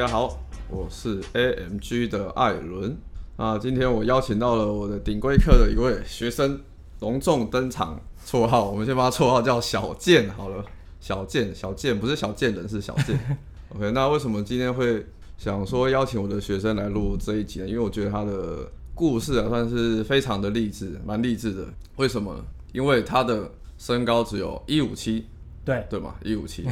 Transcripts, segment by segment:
家好，我是 AMG 的艾伦啊。今天我邀请到了我的顶规课的一位学生隆重登场，绰号我们先把他绰号叫小健好了。小健，小健不是小贱人，是小健。OK，那为什么今天会想说邀请我的学生来录这一集呢？因为我觉得他的故事啊，算是非常的励志，蛮励志的。为什么呢？因为他的身高只有一五七，对对嘛，一五七。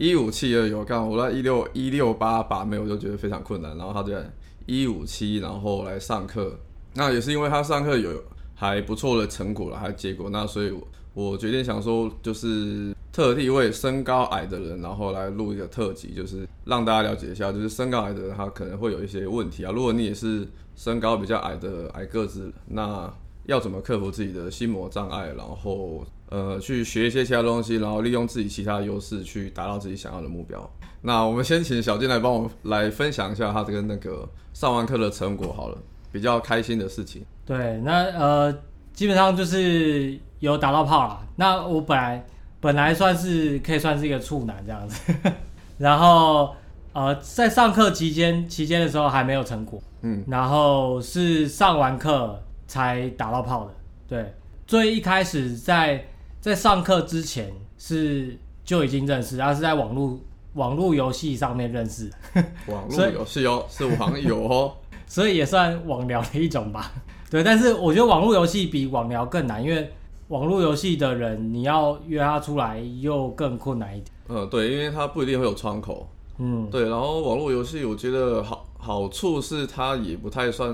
一五七而已，我刚我在一六一六八把妹，我就觉得非常困难。然后他在一五七，然后来上课，那也是因为他上课有还不错的成果了，还结果，那所以我我决定想说，就是特地为身高矮的人，然后来录一个特辑，就是让大家了解一下，就是身高矮的人他可能会有一些问题啊。如果你也是身高比较矮的矮个子，那要怎么克服自己的心魔障碍，然后。呃，去学一些其他东西，然后利用自己其他的优势去达到自己想要的目标。那我们先请小金来帮我们来分享一下他这个那个上完课的成果好了，比较开心的事情。对，那呃，基本上就是有打到炮了。那我本来本来算是可以算是一个处男这样子，然后呃，在上课期间期间的时候还没有成果，嗯，然后是上完课才打到炮的。对，最一开始在。在上课之前是就已经认识，然后是在网络网络游戏上面认识。网络游戏哦，是网友哦，所以也算网聊的一种吧。对，但是我觉得网络游戏比网聊更难，因为网络游戏的人你要约他出来又更困难一点。嗯，对，因为他不一定会有窗口。嗯，对，然后网络游戏我觉得好好处是它也不太算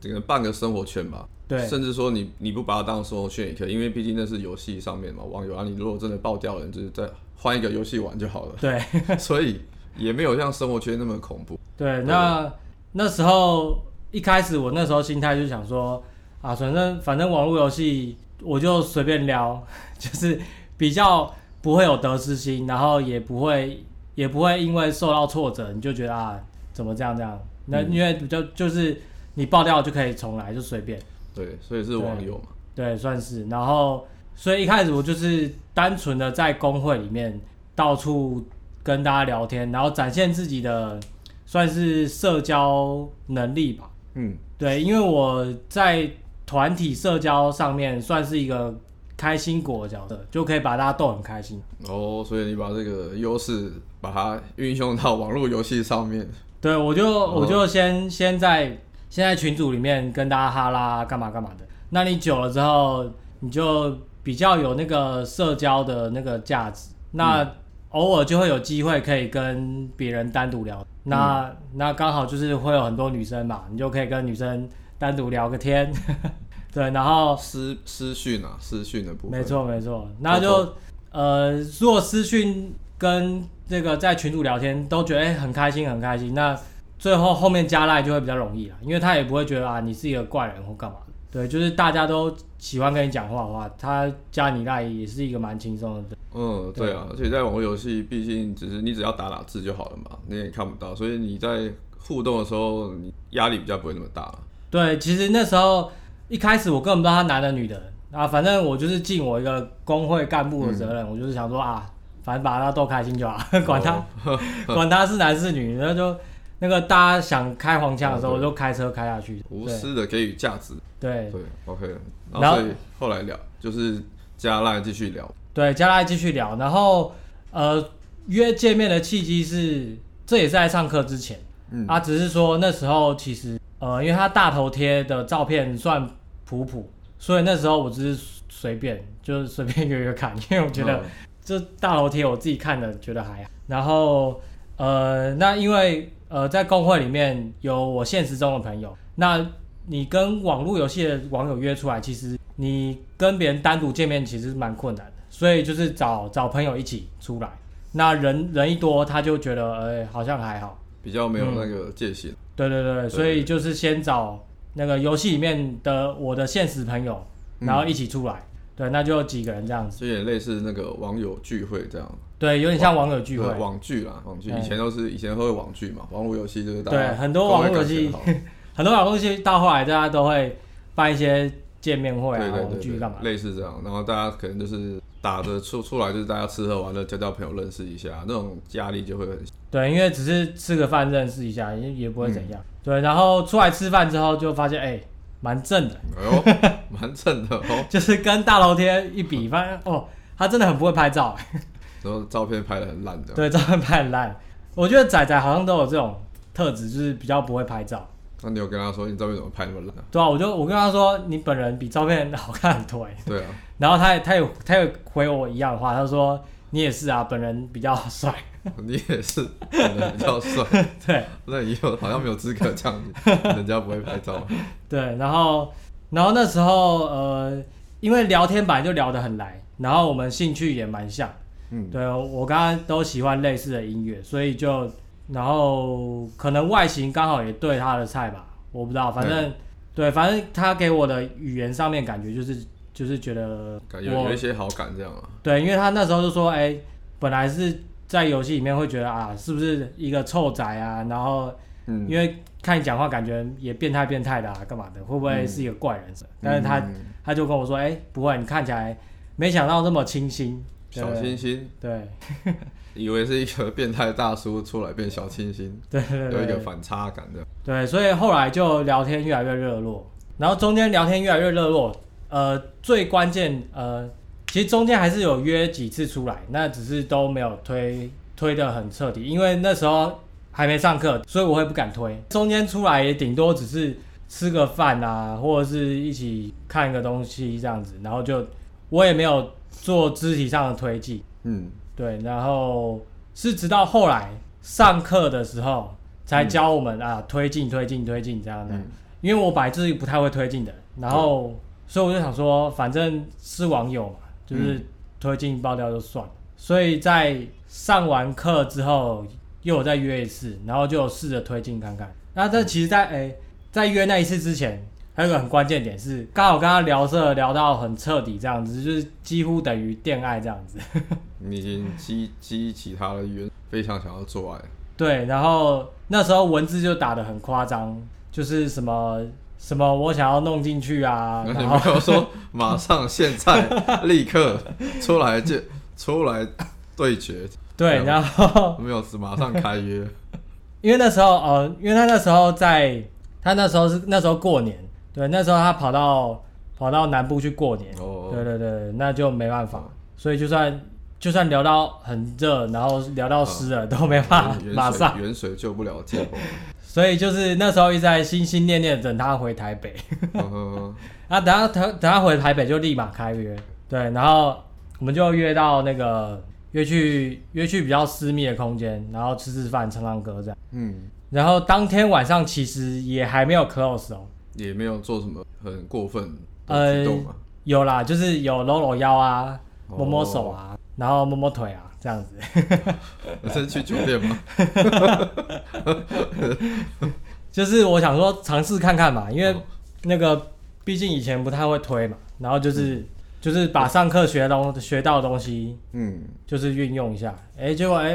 整个半个生活圈吧。对，甚至说你你不把它当生活圈也可以，因为毕竟那是游戏上面嘛，网友啊，你如果真的爆掉了，你就是再换一个游戏玩就好了。对，所以也没有像生活圈那么恐怖。对，那对那时候一开始我那时候心态就想说啊，反正反正网络游戏我就随便聊，就是比较不会有得失心，然后也不会也不会因为受到挫折你就觉得啊怎么这样这样，那因为比较就是你爆掉就可以重来，就随便。对，所以是网友嘛？对，算是。然后，所以一开始我就是单纯的在工会里面到处跟大家聊天，然后展现自己的算是社交能力吧。嗯，对，因为我在团体社交上面算是一个开心果的角色，就可以把大家逗很开心。哦，所以你把这个优势把它运用到网络游戏上面。对，我就我就先、哦、先在。现在群组里面跟大家哈啦干嘛干嘛的，那你久了之后，你就比较有那个社交的那个价值，那偶尔就会有机会可以跟别人单独聊，那、嗯、那刚好就是会有很多女生嘛，你就可以跟女生单独聊个天，对，然后私私讯啊，私讯的部分，没错没错，那就呃，如果私讯跟这个在群主聊天都觉得、欸、很开心很开心，那。最后后面加赖就会比较容易了，因为他也不会觉得啊你是一个怪人或干嘛的。对，就是大家都喜欢跟你讲话的话，他加你赖也是一个蛮轻松的。嗯，对啊，而且在网络游戏，毕竟只是你只要打打字就好了嘛，你也看不到，所以你在互动的时候，你压力比较不会那么大。对，其实那时候一开始我根本不知道他男的女的啊，反正我就是尽我一个工会干部的责任，嗯、我就是想说啊，反正把他逗开心就好，管他、哦、管他是男是女，然后就。那个大家想开黄腔的时候，就开车开下去，无私的给予价值。对对，OK。然后后来聊就是加赖继续聊。对，加赖继续聊。然后呃约见面的契机是，这也是在上课之前。嗯。啊，只是说那时候其实呃，因为他大头贴的照片算普普，所以那时候我只是随便就是随便约约看，因为我觉得这大楼贴我自己看的觉得还好。然后呃，那因为。呃，在公会里面有我现实中的朋友，那你跟网络游戏的网友约出来，其实你跟别人单独见面其实是蛮困难的，所以就是找找朋友一起出来，那人人一多，他就觉得哎、欸、好像还好，比较没有那个界限。嗯、对对对，所以就是先找那个游戏里面的我的现实朋友，然后一起出来，嗯、对，那就有几个人这样子，就有点类似那个网友聚会这样。对，有点像网友聚会，网聚啦，网聚以前都是以前会网聚嘛，网络游戏就是大家对很多网络游戏，很多网络游戏到后来大家都会办一些见面会啊，网剧干嘛？类似这样，然后大家可能就是打着出出来就是大家吃喝玩乐，交交朋友，认识一下，那种压力就会很。对，因为只是吃个饭认识一下，也也不会怎样。嗯、对，然后出来吃饭之后就发现，哎，蛮正的。哎呦，蛮正的哦。就是跟大楼贴一比，发现哦，他真的很不会拍照。然后照片拍的很烂的。对，照片拍很烂。我觉得仔仔好像都有这种特质，就是比较不会拍照。那你有跟他说你照片怎么拍那么烂？对啊，我就我跟他说你本人比照片好看很多。对啊。然后他也他也他也回我一样的话，他说你也是啊，本人比较帅。你也是，比较帅。对。那以后好像没有资格这样子，人家不会拍照。对，然后然后那时候呃，因为聊天本来就聊得很来，然后我们兴趣也蛮像。嗯。对，我刚刚都喜欢类似的音乐，所以就。然后可能外形刚好也对他的菜吧，我不知道，反正对，对，反正他给我的语言上面感觉就是就是觉得感觉有一些好感这样啊。对，因为他那时候就说，哎，本来是在游戏里面会觉得啊，是不是一个臭仔啊？然后，嗯，因为看你讲话感觉也变态变态的啊，干嘛的？会不会是一个怪人？嗯，但是他他就跟我说，哎，不会，你看起来没想到这么清新，小清新，对。以为是一个变态大叔出来变小清新，对，对，对，有一个反差感的。对，所以后来就聊天越来越热络，然后中间聊天越来越热络，呃，最关键呃，其实中间还是有约几次出来，那只是都没有推推的很彻底，因为那时候还没上课，所以我会不敢推。中间出来也顶多只是吃个饭啊，或者是一起看一个东西这样子，然后就我也没有做肢体上的推进，嗯。对，然后是直到后来上课的时候才教我们、嗯、啊推进推进推进这样的，嗯、因为我本来就是不太会推进的，然后、嗯、所以我就想说，反正是网友嘛，就是推进爆掉就算了。嗯、所以在上完课之后又有再约一次，然后就试着推进看看。那这其实在，在哎在约那一次之前。还有一个很关键点是，刚好跟他聊色聊到很彻底，这样子就是几乎等于恋爱这样子。你已经激激起他的原，非常想要做爱。对，然后那时候文字就打得很夸张，就是什么什么我想要弄进去啊，然后没有说马上现在 立刻出来就出来对决。对，然后没有是马上开约，因为那时候呃，因为他那时候在，他那时候是那时候过年。对，那时候他跑到跑到南部去过年，oh. 对对对，那就没办法，所以就算就算聊到很热，然后聊到湿了，啊、都没办法马上。远水救不了近火。所以就是那时候一直在心心念念等他回台北。啊，等他等等他回台北就立马开约，对，然后我们就约到那个约去约去比较私密的空间，然后吃吃饭、唱唱歌这样。嗯，然后当天晚上其实也还没有 close 哦。也没有做什么很过分的举动嘛、呃，有啦，就是有搂搂腰啊，摸摸手啊，哦、然后摸摸腿啊，这样子。你是去酒店吗？就是我想说尝试看看嘛，因为那个毕竟以前不太会推嘛，然后就是、嗯、就是把上课学东学到的东西，嗯，就是运用一下。哎、欸，结果哎，哎、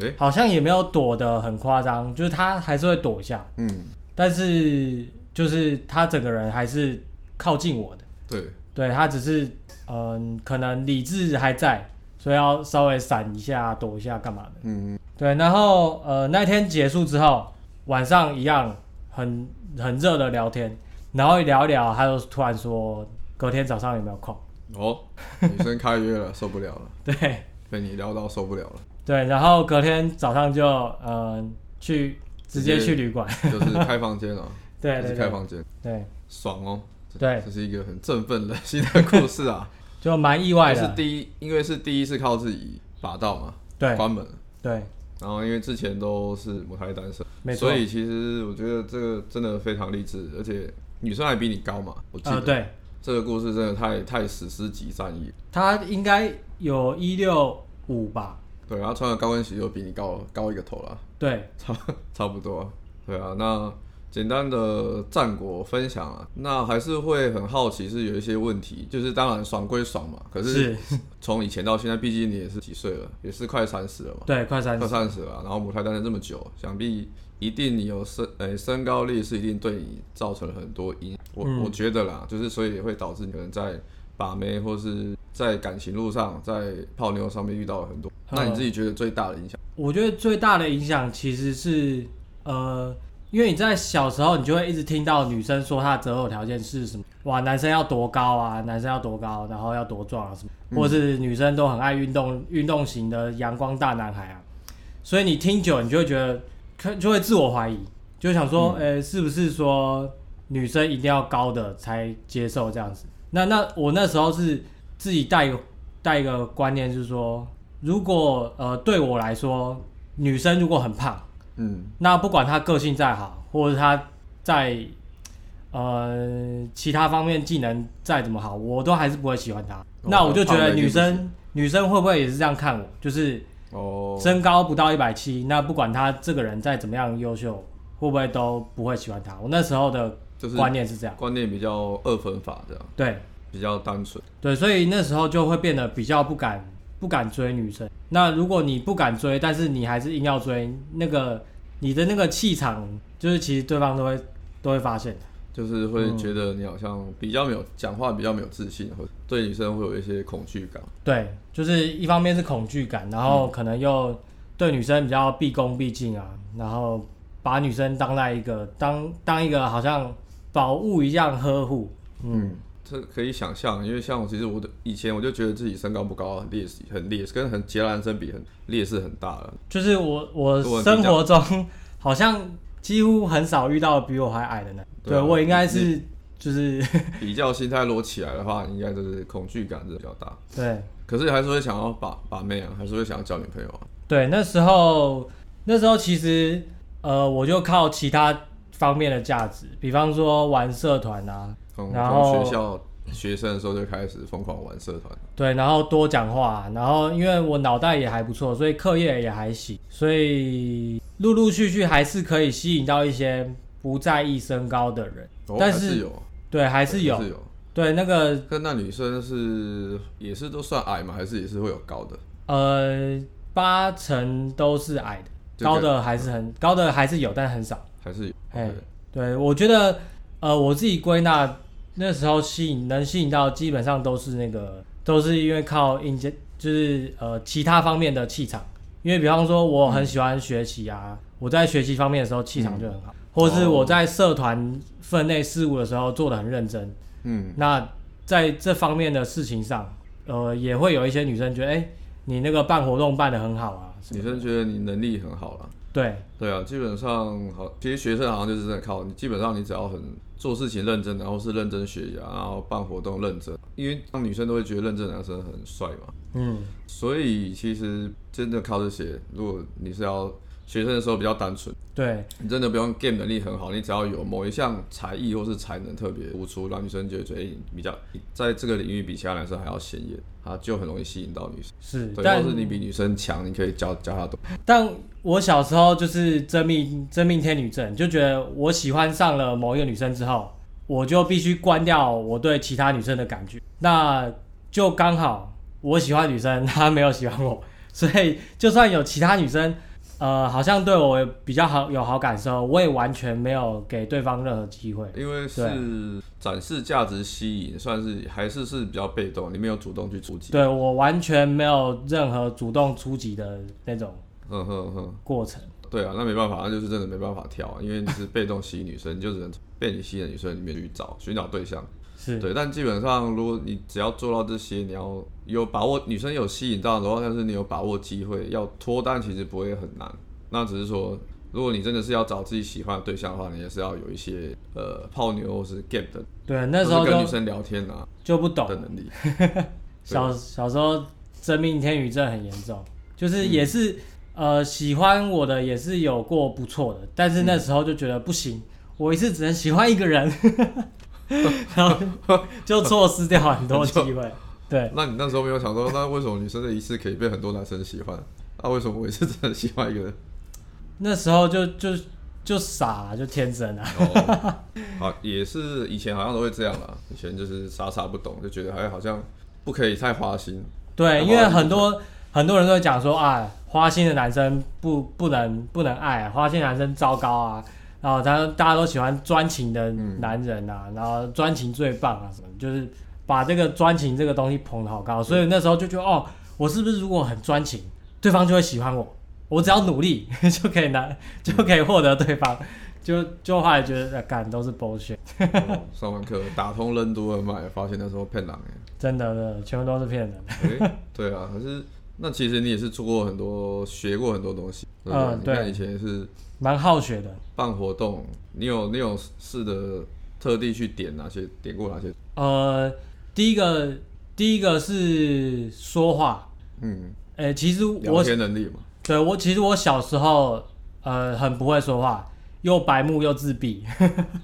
欸，欸、好像也没有躲得很夸张，就是他还是会躲一下，嗯，但是。就是他整个人还是靠近我的，对，对他只是嗯、呃，可能理智还在，所以要稍微闪一下、躲一下干嘛的，嗯，对。然后呃，那天结束之后，晚上一样很很热的聊天，然后一聊一聊，他就突然说隔天早上有没有空？哦，女生开约了，受不了了，对，被你聊到受不了了，对。然后隔天早上就嗯、呃、去直接去旅馆，就是开房间了。对，对，对，开房间，对，爽哦，对，这是一个很振奋人心的故事啊，就蛮意外的。是第一，因为是第一次靠自己把到嘛，对，关门，对。然后因为之前都是母胎单身，没错。所以其实我觉得这个真的非常励志，而且女生还比你高嘛，我记得。对。这个故事真的太太史诗级战役。她应该有一六五吧？对，然后穿的高跟鞋就比你高高一个头了。对，差 差不多。对啊，那。简单的战果分享啊，那还是会很好奇，是有一些问题，就是当然爽归爽嘛，可是从以前到现在，毕竟你也是几岁了，也是快三十了嘛，对，快三十，快三十了，然后母胎单身这么久，想必一定你有身，诶、欸，身高力是一定对你造成了很多影，我、嗯、我觉得啦，就是所以也会导致你可能在把妹或是在感情路上，在泡妞上面遇到了很多。那你自己觉得最大的影响？我觉得最大的影响其实是，呃，因为你在小时候，你就会一直听到女生说她的择偶条件是什么，哇，男生要多高啊，男生要多高，然后要多壮啊什么，或是女生都很爱运动，运动型的阳光大男孩啊。所以你听久，你就会觉得，就会自我怀疑，就想说，呃、欸，是不是说女生一定要高的才接受这样子？那那我那时候是自己带一个带一个观念，就是说。如果呃对我来说，女生如果很胖，嗯，那不管他个性再好，或者他在呃其他方面技能再怎么好，我都还是不会喜欢他。哦、那我就觉得女生女生会不会也是这样看我？就是哦，身高不到一百七，那不管他这个人再怎么样优秀，会不会都不会喜欢他？我那时候的观念是这样，观念比较二分法这样，对，比较单纯，对，所以那时候就会变得比较不敢。不敢追女生，那如果你不敢追，但是你还是硬要追，那个你的那个气场，就是其实对方都会都会发现的，就是会觉得你好像比较没有讲话，比较没有自信，或对女生会有一些恐惧感。对，就是一方面是恐惧感，然后可能又对女生比较毕恭毕敬啊，然后把女生当在一个当当一个好像宝物一样呵护，嗯。嗯这可以想象，因为像我，其实我的以前我就觉得自己身高不高，劣势很劣势，跟很其他男生比很劣势很大了。就是我我生活中好像几乎很少遇到比我还矮的男。对，对我应该是就是 比较心态落起来的话，应该就是恐惧感是比较大。对，可是还是会想要把把妹啊，还是会想要交女朋友啊。对，那时候那时候其实呃，我就靠其他方面的价值，比方说玩社团啊。然后学校学生的时候就开始疯狂玩社团，对，然后多讲话，然后因为我脑袋也还不错，所以课业也还行，所以陆陆续续还是可以吸引到一些不在意身高的人。哦、但是，是有，对，还是有，是有，对，那个跟那女生是也是都算矮吗？还是也是会有高的？呃，八成都是矮的，高的还是很、嗯、高的还是有，但很少，还是有。对，我觉得。呃，我自己归纳那时候吸引能吸引到，基本上都是那个，都是因为靠硬件，就是呃其他方面的气场。因为比方说我很喜欢学习啊，嗯、我在学习方面的时候气场就很好，嗯、或是我在社团分内事务的时候做的很认真。嗯，那在这方面的事情上，呃，也会有一些女生觉得，哎、欸，你那个办活动办的很好啊。女生觉得你能力很好了。对对啊，基本上好，其实学生好像就是在靠你，基本上你只要很。做事情认真，然后是认真学习，然后办活动认真，因为当女生都会觉得认真男生很帅嘛。嗯，所以其实真的靠这些，如果你是要学生的时候比较单纯，对，你真的不用 game 能力很好，你只要有某一项才艺或是才能特别突出，让女生觉得哎，比较在这个领域比其他男生还要显眼，啊，就很容易吸引到女生。是，对，但或是你比女生强，你可以教教她懂。但我小时候就是真命真命天女症，就觉得我喜欢上了某一个女生之后，我就必须关掉我对其他女生的感觉。那就刚好我喜欢女生，她没有喜欢我，所以就算有其他女生，呃，好像对我比较好有好感受，我也完全没有给对方任何机会。因为是展示价值吸引，算是还是是比较被动，你没有主动去出击。对，我完全没有任何主动出击的那种。嗯哼哼，过程对啊，那没办法，那就是真的没办法跳啊，因为你是被动吸引女生，你就只能被你吸引的女生里面去找寻找对象，是对。但基本上，如果你只要做到这些，你要有把握，女生有吸引到的话，但是你有把握机会要脱单，其实不会很难。那只是说，如果你真的是要找自己喜欢的对象的话，你也是要有一些呃泡妞或是 get 的，对，那时候跟女生聊天啊就不懂的能力。小小时候真命天女症很严重，就是也是。嗯呃，喜欢我的也是有过不错的，但是那时候就觉得不行，嗯、我一次只能喜欢一个人，然后就错失掉很多机会。对，那你那时候没有想说，那为什么女生的一次可以被很多男生喜欢？那为什么我一次只能喜欢一个人？那时候就就就傻，就天真啊。哦、也是以前好像都会这样啦。以前就是傻傻不懂，就觉得还好像不可以太花心。对，因为很多。很多人都会讲说啊，花心的男生不不能不能爱啊，花心男生糟糕啊，然后他大家都喜欢专情的男人啊，嗯、然后专情最棒啊什么，就是把这个专情这个东西捧得好高，所以那时候就觉得哦，我是不是如果很专情，对方就会喜欢我？我只要努力 就可以拿，就可以获得对方。就就后来觉得干都是 bullshit。上完课打通任督二脉，发现那时候骗人哎，真的的，全部都是骗人。欸、对啊，可是那其实你也是做过很多，学过很多东西。嗯，对，以前也是蛮好学的。办活动，你有你有试的特地去点哪些？点过哪些？呃，第一个第一个是说话。嗯，哎、欸，其实我聊天能力嘛。对我，其实我小时候呃很不会说话。又白目又自闭，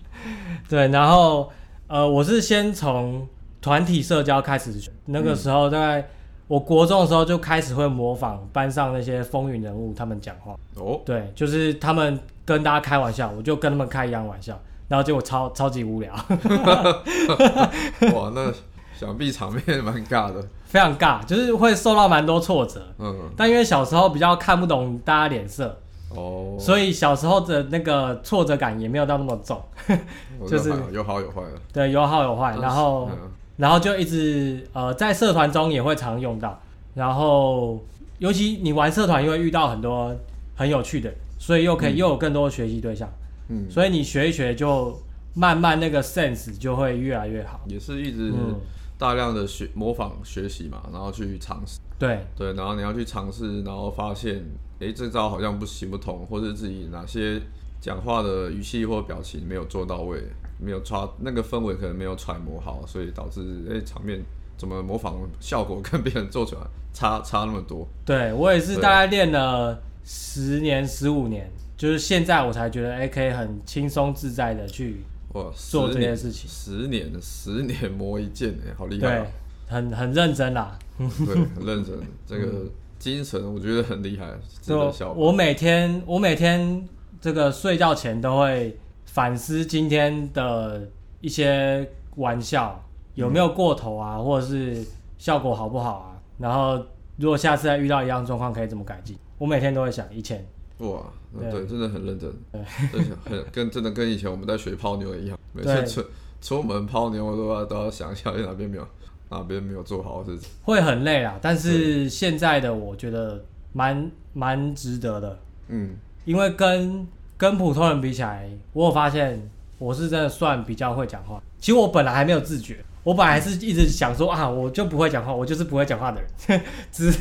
对，然后呃，我是先从团体社交开始学，那个时候大概我国中的时候就开始会模仿班上那些风云人物他们讲话，哦，对，就是他们跟大家开玩笑，我就跟他们开一样玩笑，然后结果超超级无聊，哇，那想必场面蛮尬的，非常尬，就是会受到蛮多挫折，嗯，但因为小时候比较看不懂大家脸色。哦，oh, 所以小时候的那个挫折感也没有到那么重，就是有好有坏的。对，有好有坏，然后，嗯、然后就一直呃在社团中也会常用到，然后尤其你玩社团因为遇到很多很有趣的，所以又可以又有更多学习对象，嗯，所以你学一学就慢慢那个 sense 就会越来越好，也是一直大量的学模仿学习嘛，然后去尝试，对。对，然后你要去尝试，然后发现。诶，这招好像不行不通，或者自己哪些讲话的语气或表情没有做到位，没有抓那个氛围，可能没有揣摩好，所以导致诶场面怎么模仿效果跟别人做出来差差那么多。对，我也是大概练了十年十五年，就是现在我才觉得诶可以很轻松自在的去哇做这件事情。十年十年磨一剑，哎，好厉害，啊！对，很很认真啦。对，很认真，这个。嗯精神我觉得很厉害，真的效果。我每天我每天这个睡觉前都会反思今天的一些玩笑有没有过头啊，嗯、或者是效果好不好啊？然后如果下次再遇到一样状况，可以怎么改进？我每天都会想。以前哇，对，对，真的很认真，对，很跟真的跟以前我们在学泡妞一样，每次出出门泡妞我都要都要想一下哪边没有。啊，别人没有做好是会很累啦，但是现在的我觉得蛮蛮值得的，嗯，因为跟跟普通人比起来，我有发现我是真的算比较会讲话。其实我本来还没有自觉，我本来是一直想说啊，我就不会讲话，我就是不会讲话的人，直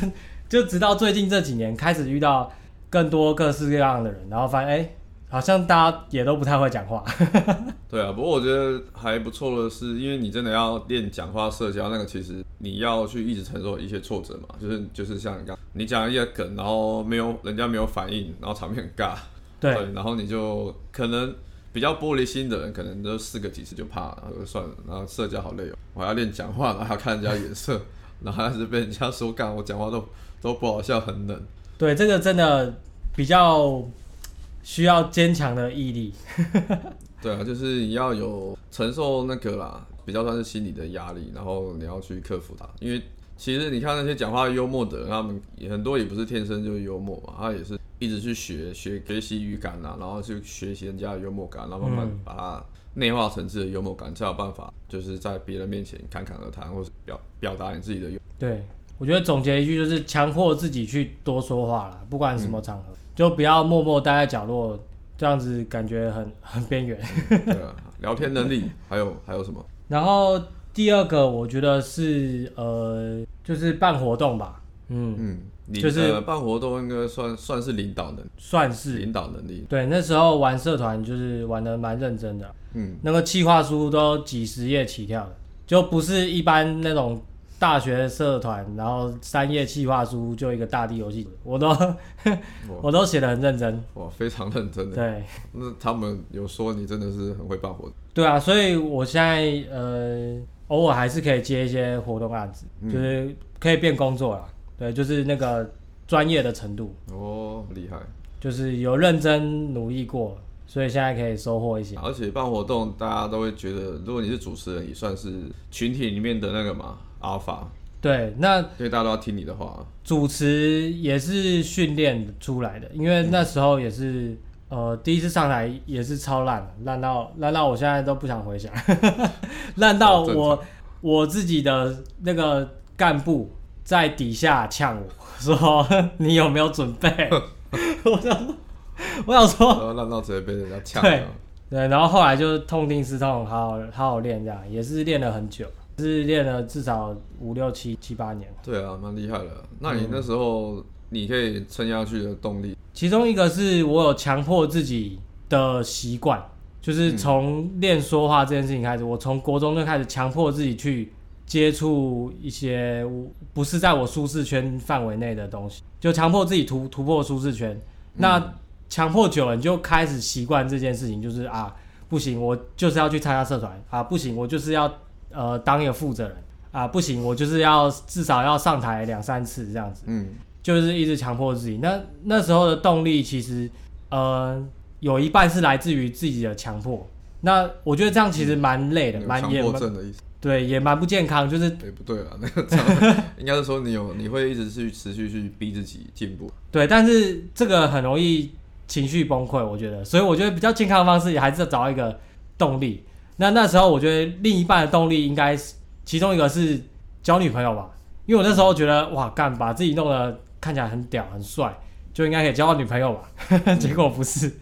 就直到最近这几年开始遇到更多各式各样的人，然后发现哎。好像大家也都不太会讲话。对啊，不过我觉得还不错的是，因为你真的要练讲话社交，那个其实你要去一直承受一些挫折嘛。就是就是像你刚你讲一些梗，然后没有人家没有反应，然后场面很尬。对，对，然后你就可能比较玻璃心的人，可能都试个几次就怕了，然后就算了。然后社交好累哦，我还要练讲话，然后还要看人家脸色，然后还是被人家说干，我讲话都都不好笑，很冷。对，这个真的比较。需要坚强的毅力。对啊，就是你要有承受那个啦，比较算是心理的压力，然后你要去克服它。因为其实你看那些讲话幽默的人，他们很多也不是天生就幽默嘛，他也是一直去学学学习语感啊，然后去学习人家的幽默感，然后慢慢把它内化成自己的幽默感，才有办法就是在别人面前侃侃而谈，或是表表达你自己的幽。对，我觉得总结一句就是强迫自己去多说话了，不管什么场合。嗯就不要默默待在角落，这样子感觉很很边缘。对啊，聊天能力 还有还有什么？然后第二个我觉得是呃，就是办活动吧。嗯嗯，就是、呃、办活动应该算算是领导能，算是领导能力。对，那时候玩社团就是玩的蛮认真的。嗯，那个企划书都几十页起跳的，就不是一般那种。大学社团，然后三页企划书就一个大地游戏，我都 我都写的很认真。哇，非常认真的。对，那他们有说你真的是很会办活动。对啊，所以我现在呃偶尔还是可以接一些活动案子，嗯、就是可以变工作了。对，就是那个专业的程度。哦，厉害。就是有认真努力过，所以现在可以收获一些。而且办活动，大家都会觉得，如果你是主持人，也算是群体里面的那个嘛。阿法，对，那所以大家都要听你的话。主持也是训练出来的，因为那时候也是，嗯、呃，第一次上台也是超烂，烂到烂到我现在都不想回想，烂到我我自己的那个干部在底下呛我 说：“你有没有准备？” 我想说，我想说，然后让到直接被人家呛。对对，然后后来就痛定思痛，好好好好练，这样也是练了很久，是练了至少五六七七八年。对啊，蛮厉害的。那你那时候你可以撑下去的动力，其中一个是我有强迫自己的习惯。就是从练说话这件事情开始，我从国中就开始强迫自己去接触一些不是在我舒适圈范围内的东西，就强迫自己突突破舒适圈。那强迫久了，你就开始习惯这件事情，就是啊，不行，我就是要去参加社团啊，不行，我就是要呃当一个负责人啊，不行，我就是要至少要上台两三次这样子。嗯，就是一直强迫自己。那那时候的动力其实呃。有一半是来自于自己的强迫，那我觉得这样其实蛮累的，蛮强迫症的意思。对，也蛮不健康。就是，哎、欸，不对啊，那个 应该是说你有，你会一直去持续去逼自己进步。对，但是这个很容易情绪崩溃，我觉得。所以我觉得比较健康的方式还是要找一个动力。那那时候我觉得另一半的动力应该是其中一个是交女朋友吧，因为我那时候觉得哇，干把自己弄得看起来很屌很帅，就应该可以交到女朋友吧。结果不是。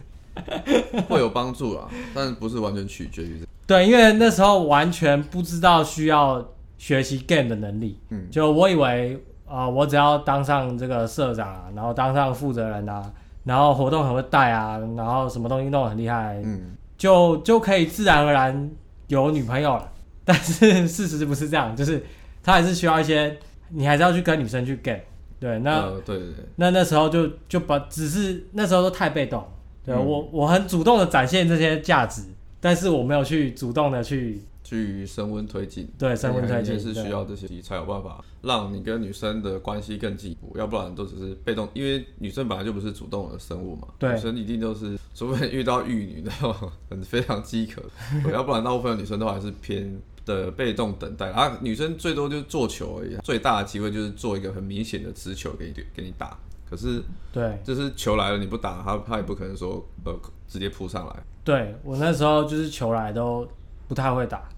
会有帮助啊，但不是完全取决于这。对，因为那时候完全不知道需要学习 game 的能力。嗯，就我以为啊、呃，我只要当上这个社长啊，然后当上负责人啊，然后活动很会带啊，然后什么东西弄得很厉害，嗯，就就可以自然而然有女朋友了。但是事实是不是这样？就是他还是需要一些，你还是要去跟女生去 game。对，那、呃、对对对，那那时候就就把，只是那时候都太被动。对、嗯、我，我很主动的展现这些价值，但是我没有去主动的去去升温推进。对，升温推进是需要这些才有办法让你跟女生的关系更进一步，要不然都只是被动。因为女生本来就不是主动的生物嘛，对，女生一定都是，除非遇到玉女那种很非常饥渴，要不然大部分的女生都还是偏的被动等待啊。女生最多就是做球而已，最大的机会就是做一个很明显的直球给你给你打。可是，对，就是球来了你不打他，他也不可能说呃直接扑上来。对，我那时候就是球来都不太会打，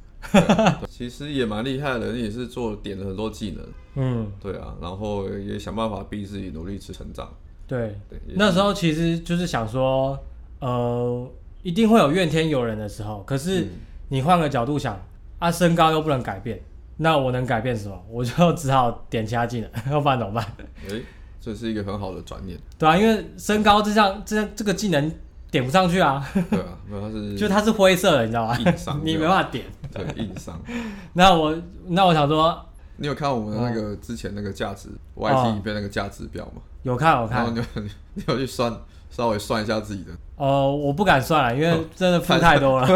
其实也蛮厉害的，你也是做点了很多技能。嗯，对啊，然后也想办法逼自己努力去成长。对，对，那时候其实就是想说，呃，一定会有怨天尤人的时候。可是你换个角度想，啊，身高又不能改变，那我能改变什么？我就 只好点其他技能，要不然怎么办？欸这是一个很好的转念，对啊，因为身高这项这这个技能点不上去啊。对啊，没有它是 就它是灰色的，你知道吗？硬伤，你没办法点。对，硬伤。那我那我想说，你有看我们那个之前那个价值 YT 里边那个价值表吗？有看，有看。然后你有你有去算，稍微算一下自己的。哦，我不敢算了，因为真的负太多了。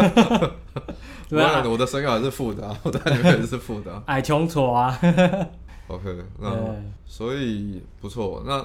对啊，我的身高还是负的，我在里面也是负的。矮穷矬啊。OK，那所以不错。那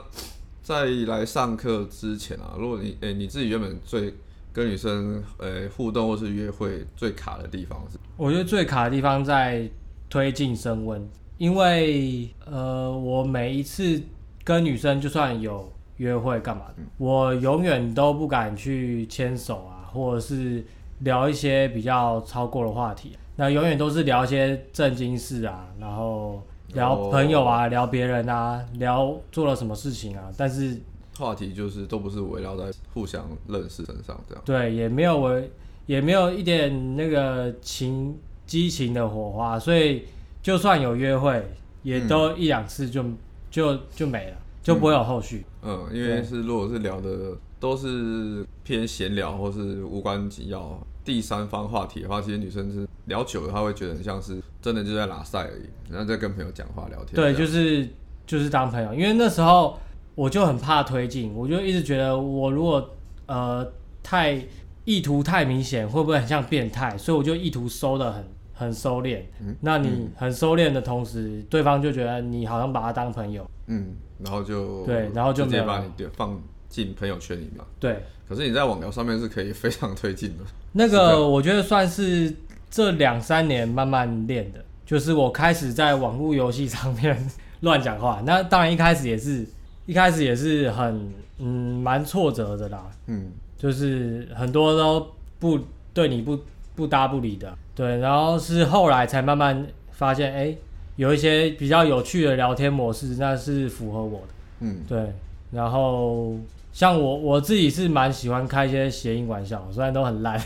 在来上课之前啊，如果你诶、欸、你自己原本最跟女生诶、欸、互动或是约会最卡的地方是？我觉得最卡的地方在推进升温，因为呃我每一次跟女生就算有约会干嘛的，我永远都不敢去牵手啊，或者是聊一些比较超过的话题。那永远都是聊一些正经事啊，然后。聊朋友啊，聊别人啊，聊做了什么事情啊，但是话题就是都不是围绕在互相认识身上这样。对，也没有围，也没有一点那个情激情的火花，所以就算有约会，也都一两次就、嗯、就就没了，就不会有后续。嗯，因为是如果是聊的都是偏闲聊或是无关紧要。第三方话题的话，其实女生是聊久了，她会觉得很像是真的就在拉赛而已，然后在跟朋友讲话聊天。对，就是就是当朋友，因为那时候我就很怕推进，我就一直觉得我如果呃太意图太明显，会不会很像变态？所以我就意图收的很很收敛。嗯，那你很收敛的同时，对方就觉得你好像把他当朋友。嗯，然后就对，然后就直接把你放进朋友圈里面。对。可是你在网聊上面是可以非常推进的。那个我觉得算是这两三年慢慢练的，就是我开始在网络游戏上面乱讲话。那当然一开始也是一开始也是很嗯蛮挫折的啦，嗯，就是很多都不对你不不搭不理的，对，然后是后来才慢慢发现哎、欸，有一些比较有趣的聊天模式，那是符合我的。嗯，对。然后像我我自己是蛮喜欢开一些谐音玩笑，虽然都很烂，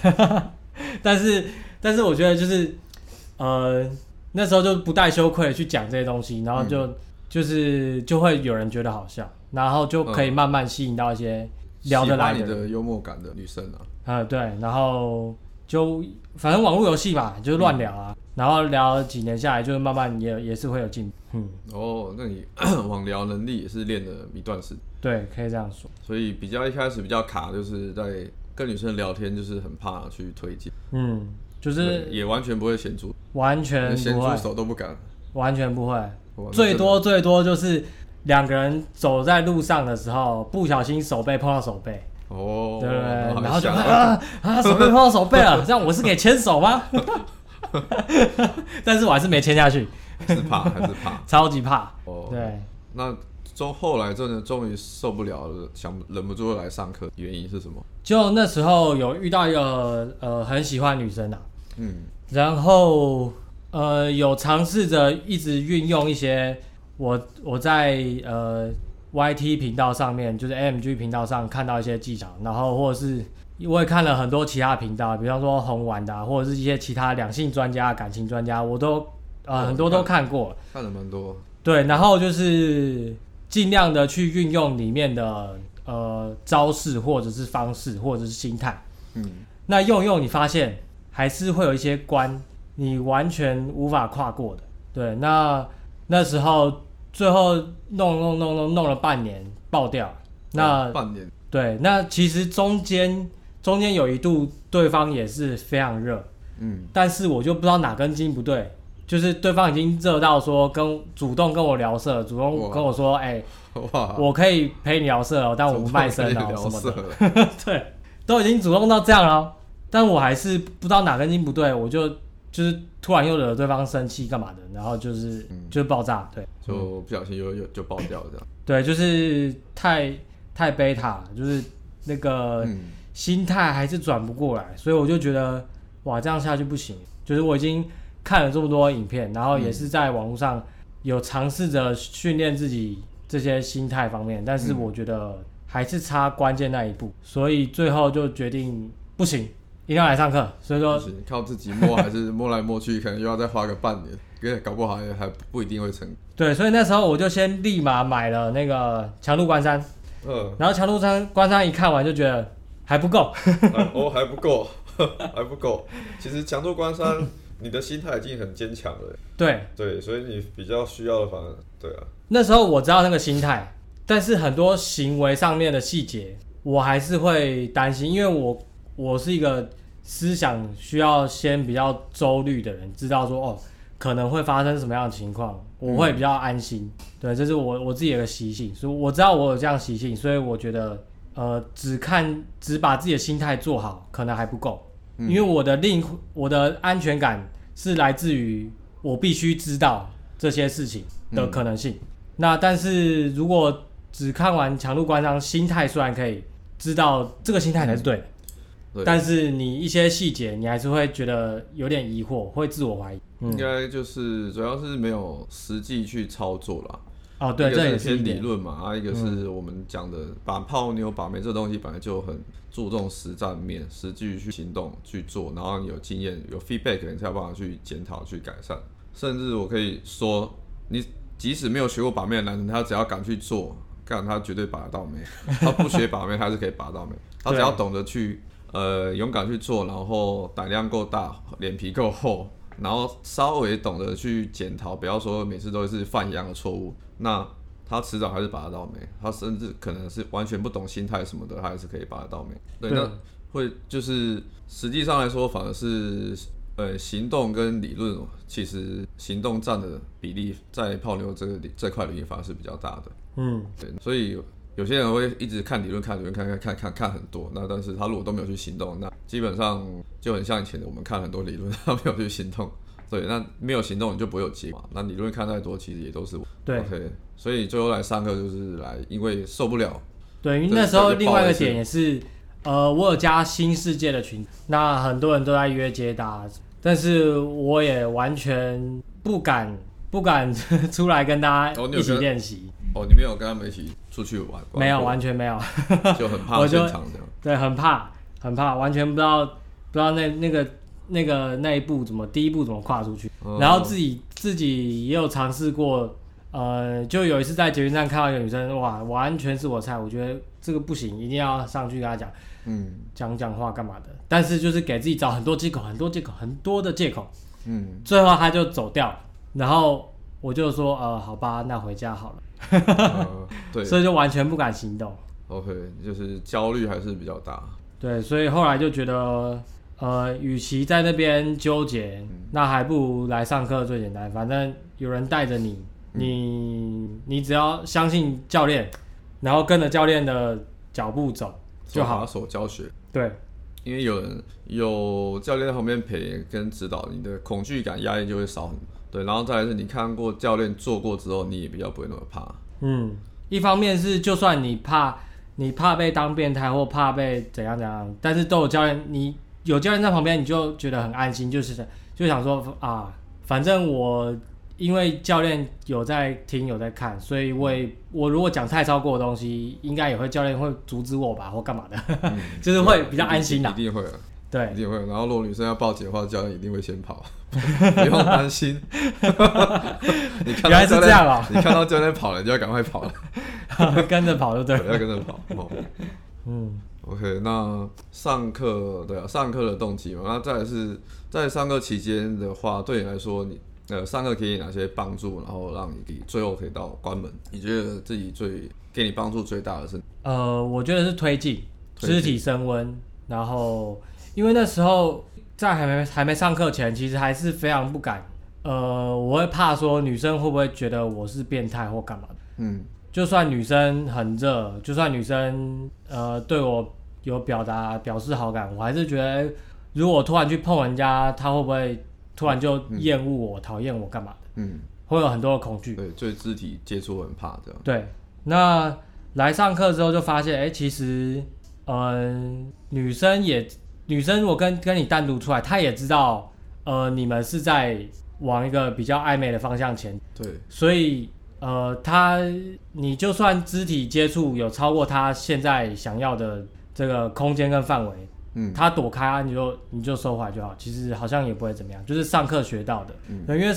但是但是我觉得就是呃那时候就不带羞愧去讲这些东西，然后就、嗯、就是就会有人觉得好笑，然后就可以慢慢吸引到一些聊得来的、的幽默感的女生啊。啊、呃，对，然后就反正网络游戏吧，就是乱聊啊，嗯、然后聊几年下来，就慢慢也也是会有进步。嗯，哦，那你 网聊能力也是练了一段时间。对，可以这样说。所以比较一开始比较卡，就是在跟女生聊天，就是很怕去推荐。嗯，就是也完全不会咸猪，完全咸猪手都不敢，完全不会。最多最多就是两个人走在路上的时候，不小心手背碰到手背。哦，对，然后就啊啊，手背碰到手背了，这样我是可以牵手吗？但是我还是没牵下去，是怕还是怕？超级怕。哦，对，那终后来真的终于受不了了，想忍不住来上课，原因是什么？就那时候有遇到一个呃很喜欢女生啊，嗯，然后呃有尝试着一直运用一些我我在呃。YT 频道上面就是 AMG 频道上看到一些技巧，然后或者是我也看了很多其他频道，比方说红丸的、啊，或者是一些其他两性专家、感情专家，我都呃、哦、很多都看过，看了蛮多。对，然后就是尽量的去运用里面的呃招式，或者是方式，或者是心态。嗯，那用用你发现还是会有一些关你完全无法跨过的。对，那那时候。最后弄弄弄弄弄了半年爆掉，那、哦、半年。对，那其实中间中间有一度对方也是非常热，嗯，但是我就不知道哪根筋不对，就是对方已经热到说跟主动跟我聊色，主动跟我说，哎，哇，我可以陪你聊色哦，但我不卖身哦什么的，对，都已经主动到这样了，但我还是不知道哪根筋不对，我就。就是突然又惹对方生气干嘛的，然后就是、嗯、就爆炸，对，就不小心又又就爆掉了这样。对，就是太太贝塔，就是那个心态还是转不过来，嗯、所以我就觉得哇，这样下去不行。就是我已经看了这么多影片，然后也是在网络上有尝试着训练自己这些心态方面，但是我觉得还是差关键那一步，所以最后就决定不行。一定要来上课，所以说靠自己摸还是摸来摸去，可能又要再花个半年，因为搞不好也还不一定会成。对，所以那时候我就先立马买了那个强度关山，嗯，然后强度山关山一看完就觉得还不够，哦还不够，还不够。其实强度关山，你的心态已经很坚强了。对对，所以你比较需要的反而对啊。那时候我知道那个心态，但是很多行为上面的细节，我还是会担心，因为我。我是一个思想需要先比较周虑的人，知道说哦可能会发生什么样的情况，我会比较安心。嗯、对，这是我我自己的习性，所以我知道我有这样习性，所以我觉得呃只看只把自己的心态做好可能还不够，嗯、因为我的另我的安全感是来自于我必须知道这些事情的可能性。嗯、那但是如果只看完强度关张，心态虽然可以知道这个心态才是对的。但是你一些细节，你还是会觉得有点疑惑，会自我怀疑。应该就是主要是没有实际去操作啦。哦，对，这也是理论嘛。啊，一个是我们讲的把泡妞把妹这东西本来就很注重实战面，实际去行动去做，然后你有经验有 feedback，你才有办法去检讨去改善。甚至我可以说，你即使没有学过把妹的男人，他只要敢去做，干他绝对把得到妹。他不学把妹，他是可以把到妹。他只要懂得去。呃，勇敢去做，然后胆量够大，脸皮够厚，然后稍微懂得去检讨，不要说每次都是犯一样的错误，那他迟早还是把得到霉。他甚至可能是完全不懂心态什么的，他还是可以把得到妹。对，对那会就是实际上来说，反而是呃行动跟理论，其实行动占的比例在泡妞这个这块领域反而是比较大的。嗯，对，所以。有些人会一直看理论，看理论，看看看看看很多。那但是他如果都没有去行动，那基本上就很像以前的我们看很多理论，他没有去行动。对，那没有行动你就不会有结果。那理论看再多，其实也都是对。OK，所以最后来上课就是来，因为受不了。对，因为那时候另外一个点也是，呃，我有加新世界的群，那很多人都在约接搭，但是我也完全不敢不敢 出来跟大家一起练习。哦，你没有跟他们一起出去玩？没有，完全没有，就很怕现场的。对，很怕，很怕，完全不知道不知道那那个那个那一步怎么第一步怎么跨出去，嗯、然后自己自己也有尝试过。呃，就有一次在捷运站看到一个女生，哇，完全是我菜，我觉得这个不行，一定要上去跟她讲，嗯，讲讲话干嘛的？但是就是给自己找很多借口，很多借口，很多的借口，嗯，最后她就走掉，然后我就说，呃，好吧，那回家好了，呃、对，所以就完全不敢行动。OK，就是焦虑还是比较大。对，所以后来就觉得，呃，与其在那边纠结，嗯、那还不如来上课最简单，反正有人带着你。你你只要相信教练，然后跟着教练的脚步走就好。手教学。对，因为有人有教练在旁边陪跟指导，你的恐惧感、压力就会少很多。对，然后再来是你看过教练做过之后，你也比较不会那么怕。嗯，一方面是就算你怕你怕被当变态或怕被怎样怎样，但是都有教练，你有教练在旁边，你就觉得很安心，就是就想说啊，反正我。因为教练有在听有在看，所以我也我如果讲太超过的东西，应该也会教练会阻止我吧，或干嘛的，嗯、就是会比较安心的。一定会，对，一定会。然后如果女生要报警的话，教练一定会先跑，不用担心。你看到，原来是这样啊！你看到教练跑了，你就要赶快跑了，跟着跑就对了，要跟着跑。嗯，OK，那上课对啊，上课的动机嘛，那再来是在上课期间的话，对你来说你。呃，上课给你哪些帮助，然后让你最后可以到关门？你觉得自己最给你帮助最大的是？呃，我觉得是推进，肢体升温。然后，因为那时候在还没还没上课前，其实还是非常不敢。呃，我会怕说女生会不会觉得我是变态或干嘛的。嗯，就算女生很热，就算女生呃对我有表达表示好感，我还是觉得如果突然去碰人家，她会不会？突然就厌恶我、讨厌、嗯、我干嘛的？嗯，会有很多的恐惧。对，对肢体接触很怕这样。对，那来上课之后就发现，哎、欸，其实，嗯、呃，女生也，女生如果跟跟你单独出来，她也知道，呃，你们是在往一个比较暧昧的方向前。对。所以，呃，她，你就算肢体接触有超过她现在想要的这个空间跟范围。嗯，她躲开啊，你就你就收回来就好。其实好像也不会怎么样，就是上课学到的。嗯，因为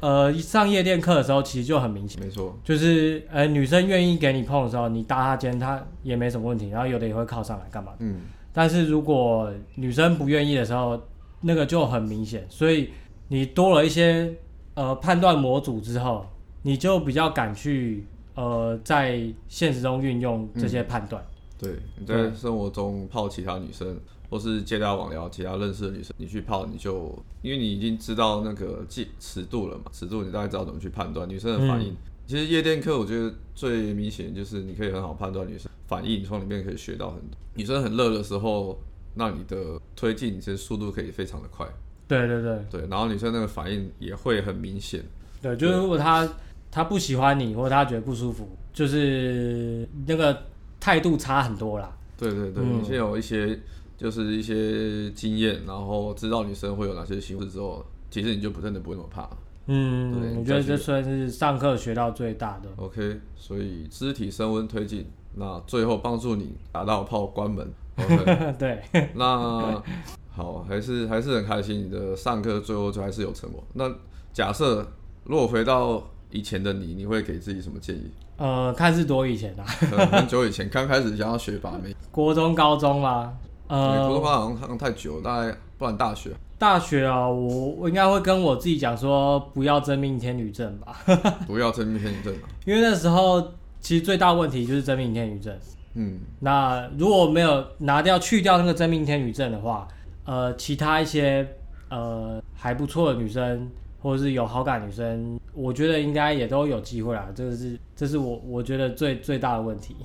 呃上夜店课的时候，其实就很明显。没错，就是呃女生愿意给你碰的时候，你搭她肩，她也没什么问题。然后有的也会靠上来干嘛的。嗯，但是如果女生不愿意的时候，那个就很明显。所以你多了一些呃判断模组之后，你就比较敢去呃在现实中运用这些判断。嗯。对，你在生活中泡其他女生。或是接搭网聊其他认识的女生，你去泡你就，因为你已经知道那个计尺度了嘛，尺度你大概知道怎么去判断女生的反应。嗯、其实夜店课我觉得最明显就是你可以很好判断女生反应，从里面可以学到很多。女生很热的时候，那你的推进其实速度可以非常的快。对对对对，然后女生那个反应也会很明显。对，就是如果她她不喜欢你，或者她觉得不舒服，就是那个态度差很多啦。对对对，你先有一些。就是一些经验，然后知道女生会有哪些行为之后，其实你就不真的不会那么怕。嗯，对，我觉得这算是上课学到最大的。OK，所以肢体升温推进，那最后帮助你打到炮关门。OK，对。那好，还是还是很开心，你的上课最后就还是有成果。那假设如果回到以前的你，你会给自己什么建议？呃，看是多以前啊。很久以前，刚开始想要学把妹，国中、高中吗？呃，普通话好像好像太久，大概不然大学。大学啊，我我应该会跟我自己讲说，不要真命天女症吧。不要真命天女症。因为那时候其实最大问题就是真命天女症。嗯。那如果没有拿掉去掉那个真命天女症的话，呃，其他一些呃还不错的女生。或者是有好感女生，我觉得应该也都有机会啦。这个是，这是我我觉得最最大的问题。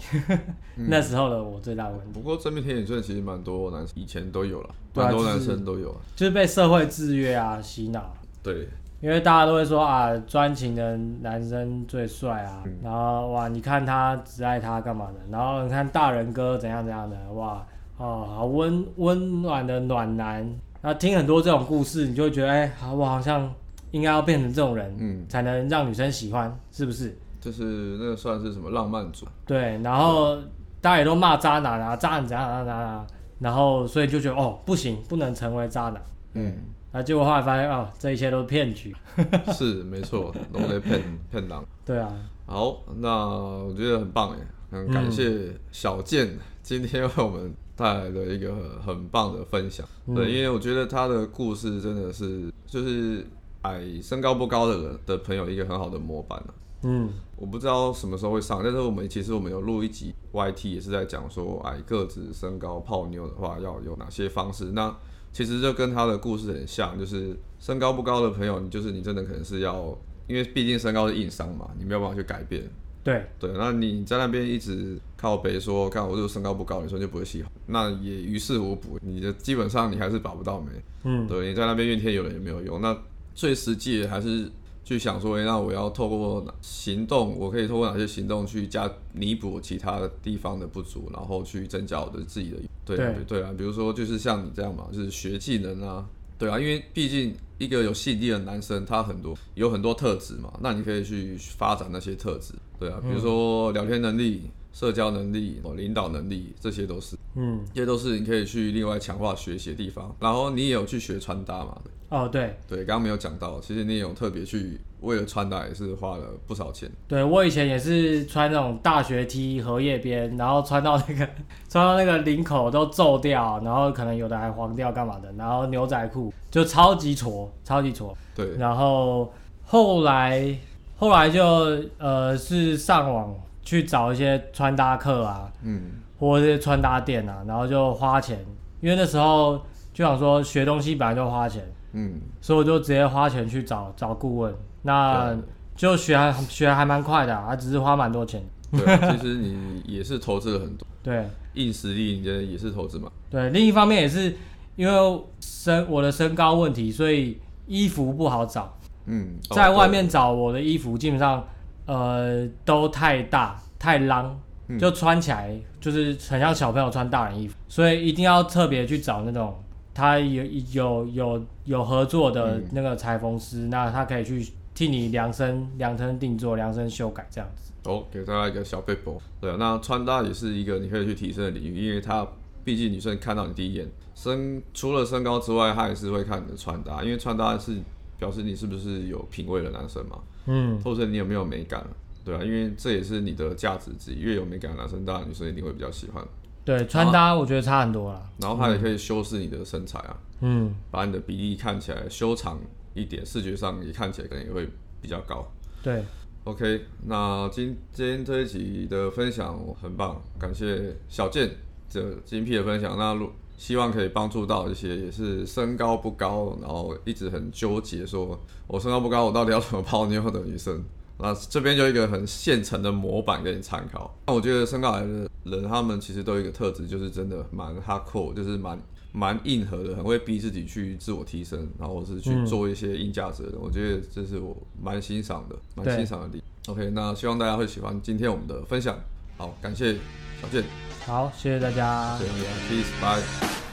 嗯、那时候的我最大的问题。不过真命天女症其实蛮多男生以前都有了，蛮多男生都有。就是被社会制约啊，洗脑。对。因为大家都会说啊，专情的男生最帅啊，嗯、然后哇，你看他只爱他干嘛的？然后你看大人哥怎样怎样的，哇，哦，好温温暖的暖男。然后听很多这种故事，你就会觉得，哎、欸，我好像应该要变成这种人，嗯，才能让女生喜欢，是不是？就是那个算是什么浪漫主？对，然后大家也都骂渣男啊，渣男怎样怎样怎样，然后所以就觉得哦，不行，不能成为渣男。嗯，那结果后来发现哦，这一切都是骗局。是没错，都在骗骗狼。对啊。好，那我觉得很棒哎，很感谢小健今天为我们带来的一个很棒的分享。嗯、对，因为我觉得他的故事真的是就是矮身高不高的人的朋友一个很好的模板。嗯，我不知道什么时候会上，但是我们其实我们有录一集 YT，也是在讲说矮个子身高泡妞的话要有哪些方式。那其实就跟他的故事很像，就是身高不高的朋友，你就是你真的可能是要，因为毕竟身高是硬伤嘛，你没有办法去改变。对对，那你在那边一直靠北说，看我这个身高不高，你说就不会喜欢，那也于事无补，你的基本上你还是把不到美。嗯，对，你在那边怨天尤人也没有用。那最实际的还是。去想说，欸，那我要透过行动，我可以透过哪些行动去加弥补其他的地方的不足，然后去增加我的自己的对对，对啊，比如说就是像你这样嘛，就是学技能啊，对啊，因为毕竟一个有吸引力的男生，他很多有很多特质嘛，那你可以去发展那些特质，对啊，比如说聊天能力、社交能力、领导能力，这些都是，嗯，这些都是你可以去另外强化学习的地方，然后你也有去学穿搭嘛。哦，对对，刚刚没有讲到，其实你有特别去为了穿搭也是花了不少钱。对，我以前也是穿那种大学 T 荷叶边，然后穿到那个穿到那个领口都皱掉，然后可能有的还黄掉干嘛的，然后牛仔裤就超级矬，超级矬。对，然后后来后来就呃是上网去找一些穿搭课啊，嗯，或者是穿搭店啊，然后就花钱，因为那时候就想说学东西本来就花钱。嗯，所以我就直接花钱去找找顾问，那就学还学还蛮快的啊，只是花蛮多钱。对，其实你也是投资了很多。对，硬实力你觉得也是投资嘛？对，另一方面也是因为身我的身高问题，所以衣服不好找。嗯，在外面找我的衣服，基本上呃都太大太浪，就穿起来就是很像小朋友穿大人衣服，所以一定要特别去找那种。他有有有有合作的那个裁缝师，嗯、那他可以去替你量身量身定做、量身修改这样子。哦，给大家一个小背包。对，那穿搭也是一个你可以去提升的领域，因为他毕竟女生看到你第一眼身，除了身高之外，他也是会看你的穿搭，因为穿搭是表示你是不是有品味的男生嘛。嗯，或者你有没有美感，对啊，因为这也是你的价值之一，越有美感的男生，当然女生一定会比较喜欢。对，穿搭我觉得差很多了，然后它也可以修饰你的身材啊，嗯，把你的比例看起来修长一点，视觉上也看起来可能也会比较高。对，OK，那今今天这一集的分享很棒，感谢小健这精辟的分享。那希望可以帮助到一些也是身高不高，然后一直很纠结说我身高不高，我到底要怎么泡妞的女生。那这边就一个很现成的模板给你参考。那我觉得身高矮的人，他们其实都有一个特质，就是真的蛮 hardcore，就是蛮蛮硬核的，很会逼自己去自我提升，然后是去做一些硬价值的我觉得这是我蛮欣赏的，蛮欣赏的地。OK，那希望大家会喜欢今天我们的分享。好，感谢小健。好，谢谢大家。谢谢大家，Peace，bye。